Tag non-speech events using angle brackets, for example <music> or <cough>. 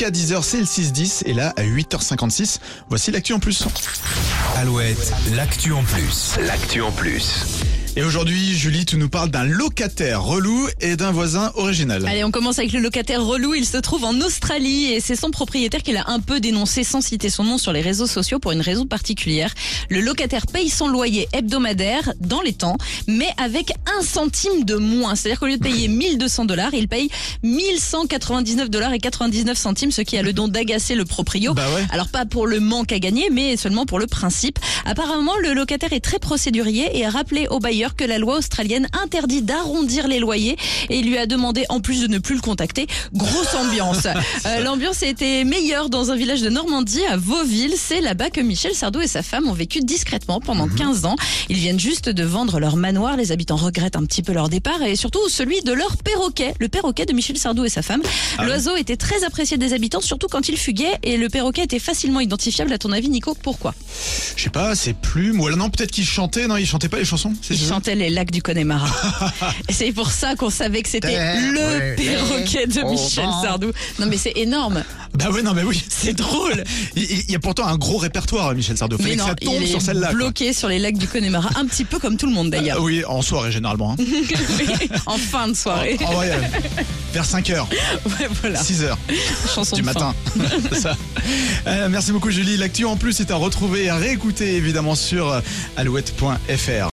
Jusqu'à 10h, c'est le 6-10. Et là, à 8h56, voici l'actu en plus. Alouette, l'actu en plus. L'actu en plus. Et aujourd'hui, Julie, tu nous parles d'un locataire relou et d'un voisin original. Allez, on commence avec le locataire relou. Il se trouve en Australie et c'est son propriétaire qui l'a un peu dénoncé sans citer son nom sur les réseaux sociaux pour une raison particulière. Le locataire paye son loyer hebdomadaire dans les temps, mais avec un centime de moins. C'est-à-dire qu'au lieu de payer <laughs> 1200 dollars, il paye 1199 dollars et 99 centimes, ce qui a le don d'agacer le proprio. Bah ouais. Alors pas pour le manque à gagner, mais seulement pour le principe. Apparemment, le locataire est très procédurier et a rappelé au bailleur que la loi australienne interdit d'arrondir les loyers et lui a demandé en plus de ne plus le contacter. Grosse ambiance. <laughs> Euh, L'ambiance a été meilleure dans un village de Normandie, à Vauville. C'est là-bas que Michel Sardou et sa femme ont vécu discrètement pendant 15 ans. Ils viennent juste de vendre leur manoir. Les habitants regrettent un petit peu leur départ et surtout celui de leur perroquet, le perroquet de Michel Sardou et sa femme. L'oiseau était très apprécié des habitants, surtout quand il fuguait et le perroquet était facilement identifiable. À ton avis, Nico, pourquoi? Je sais pas, c'est plumes. Ou alors non, peut-être qu'il chantait. Non, il chantait pas les chansons. ça chantait les lacs du Connemara. <laughs> Et c'est pour ça qu'on savait que c'était le perroquet de Michel Sardou. Non mais c'est énorme, Bah ouais, non, mais oui. c'est drôle. <laughs> Il, y a pourtant un gros répertoire, Michel Sardou. Fallait Mais que non, ça tombe il sur celle-là. quoi. bloqué sur les lacs du Connemara, un petit peu comme tout le monde d'ailleurs. oui, en soirée généralement. hein. <laughs> en fin de soirée. En vrai, euh, vers 5h, Ouais, voilà. 6h Chanson du de matin. Ça. Euh, merci beaucoup Julie. L'actu en plus est à retrouver et à réécouter évidemment sur euh, alouette.fr.